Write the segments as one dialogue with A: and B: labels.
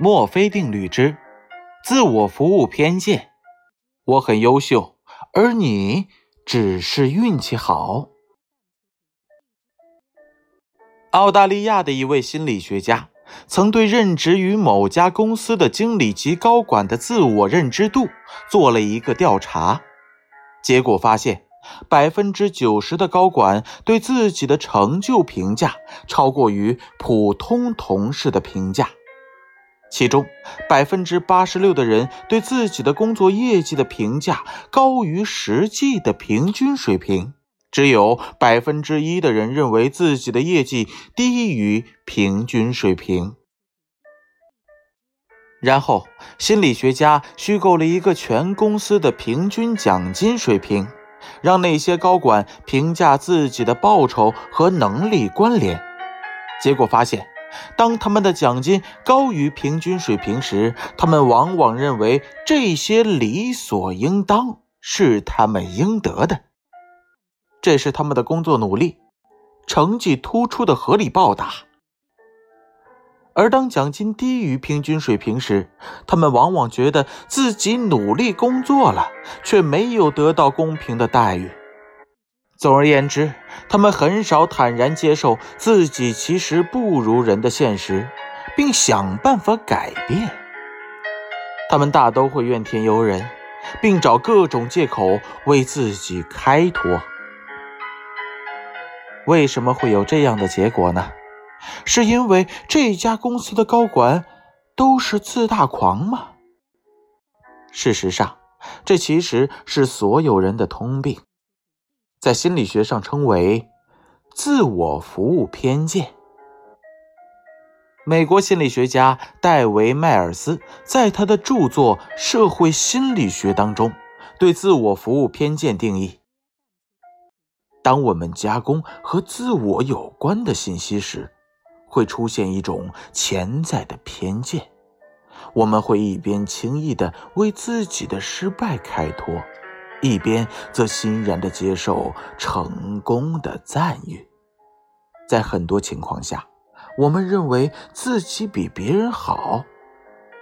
A: 墨菲定律之自我服务偏见。我很优秀，而你只是运气好。澳大利亚的一位心理学家曾对任职于某家公司的经理级高管的自我认知度做了一个调查，结果发现，百分之九十的高管对自己的成就评价超过于普通同事的评价。其中，百分之八十六的人对自己的工作业绩的评价高于实际的平均水平，只有百分之一的人认为自己的业绩低于平均水平。然后，心理学家虚构了一个全公司的平均奖金水平，让那些高管评价自己的报酬和能力关联，结果发现。当他们的奖金高于平均水平时，他们往往认为这些理所应当是他们应得的，这是他们的工作努力、成绩突出的合理报答。而当奖金低于平均水平时，他们往往觉得自己努力工作了，却没有得到公平的待遇。总而言之，他们很少坦然接受自己其实不如人的现实，并想办法改变。他们大都会怨天尤人，并找各种借口为自己开脱。为什么会有这样的结果呢？是因为这家公司的高管都是自大狂吗？事实上，这其实是所有人的通病。在心理学上称为自我服务偏见。美国心理学家戴维·迈尔斯在他的著作《社会心理学》当中，对自我服务偏见定义：当我们加工和自我有关的信息时，会出现一种潜在的偏见，我们会一边轻易的为自己的失败开脱。一边则欣然地接受成功的赞誉，在很多情况下，我们认为自己比别人好。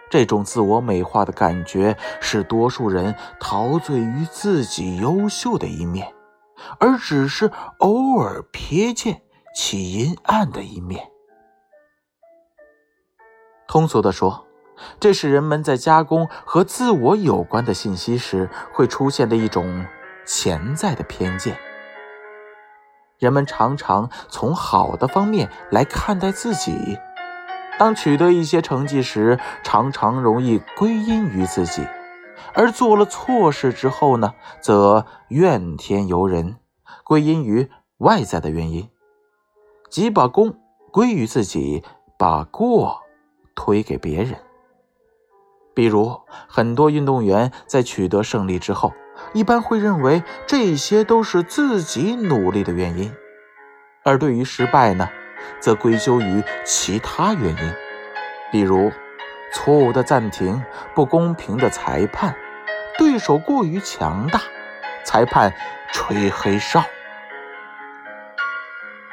A: 这种自我美化的感觉使多数人陶醉于自己优秀的一面，而只是偶尔瞥见其阴暗的一面。通俗地说。这是人们在加工和自我有关的信息时会出现的一种潜在的偏见。人们常常从好的方面来看待自己，当取得一些成绩时，常常容易归因于自己；而做了错事之后呢，则怨天尤人，归因于外在的原因，即把功归于自己，把过推给别人。比如，很多运动员在取得胜利之后，一般会认为这些都是自己努力的原因；而对于失败呢，则归咎于其他原因，比如错误的暂停、不公平的裁判、对手过于强大、裁判吹黑哨。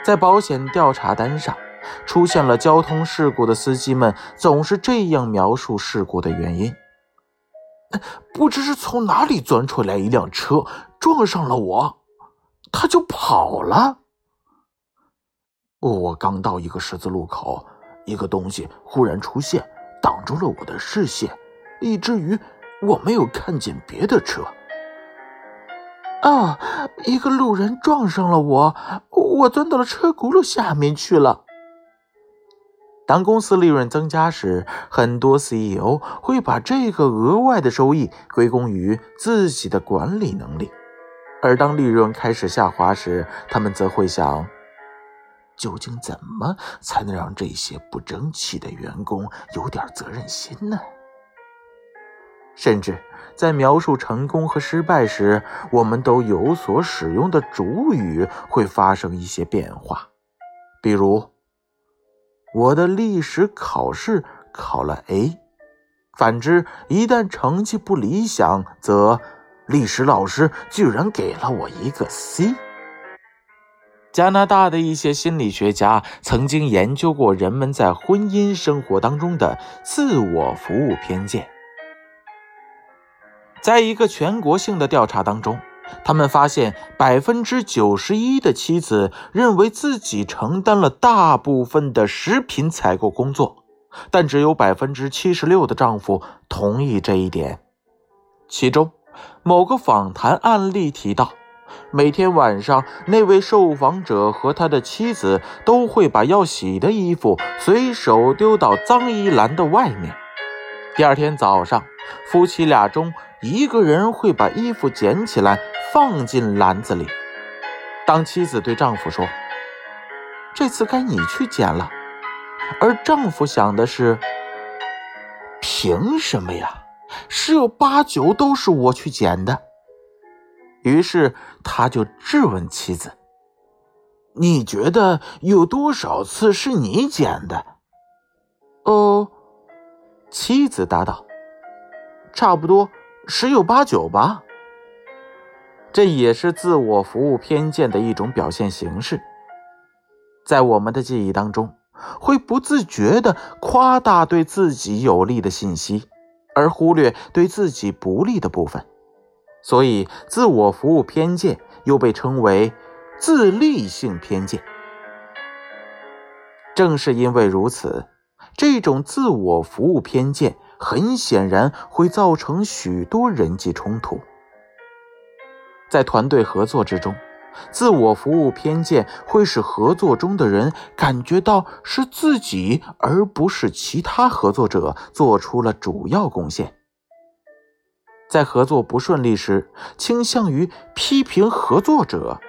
A: 在保险调查单上。出现了交通事故的司机们总是这样描述事故的原因：不知是从哪里钻出来一辆车撞上了我，他就跑了。我刚到一个十字路口，一个东西忽然出现，挡住了我的视线，以至于我没有看见别的车。啊！一个路人撞上了我，我钻到了车轱辘下面去了。当公司利润增加时，很多 CEO 会把这个额外的收益归功于自己的管理能力；而当利润开始下滑时，他们则会想：究竟怎么才能让这些不争气的员工有点责任心呢？甚至在描述成功和失败时，我们都有所使用的主语会发生一些变化，比如。我的历史考试考了 A，反之，一旦成绩不理想，则历史老师居然给了我一个 C。加拿大的一些心理学家曾经研究过人们在婚姻生活当中的自我服务偏见。在一个全国性的调查当中，他们发现百分之九十一的妻子认为自己承担了大部分的食品采购工作，但只有百分之七十六的丈夫同意这一点。其中，某个访谈案例提到。每天晚上，那位受访者和他的妻子都会把要洗的衣服随手丢到脏衣篮的外面。第二天早上，夫妻俩中一个人会把衣服捡起来放进篮子里。当妻子对丈夫说：“这次该你去捡了。”而丈夫想的是：“凭什么呀？十有八九都是我去捡的。”于是他就质问妻子：“你觉得有多少次是你捡的？”哦，妻子答道：“差不多十有八九吧。”这也是自我服务偏见的一种表现形式。在我们的记忆当中，会不自觉地夸大对自己有利的信息，而忽略对自己不利的部分。所以，自我服务偏见又被称为自利性偏见。正是因为如此，这种自我服务偏见很显然会造成许多人际冲突。在团队合作之中，自我服务偏见会使合作中的人感觉到是自己而不是其他合作者做出了主要贡献。在合作不顺利时，倾向于批评合作者，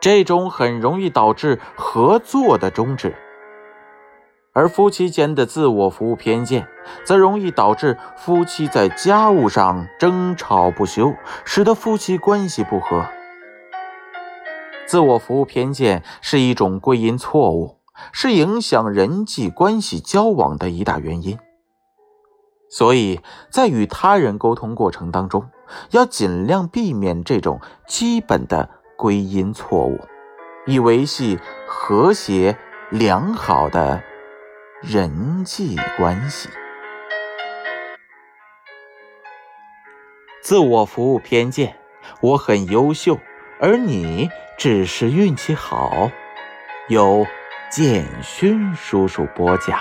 A: 这种很容易导致合作的终止；而夫妻间的自我服务偏见，则容易导致夫妻在家务上争吵不休，使得夫妻关系不和。自我服务偏见是一种归因错误，是影响人际关系交往的一大原因。所以在与他人沟通过程当中，要尽量避免这种基本的归因错误，以维系和谐良好的人际关系。自我服务偏见，我很优秀，而你只是运气好。由建勋叔叔播讲。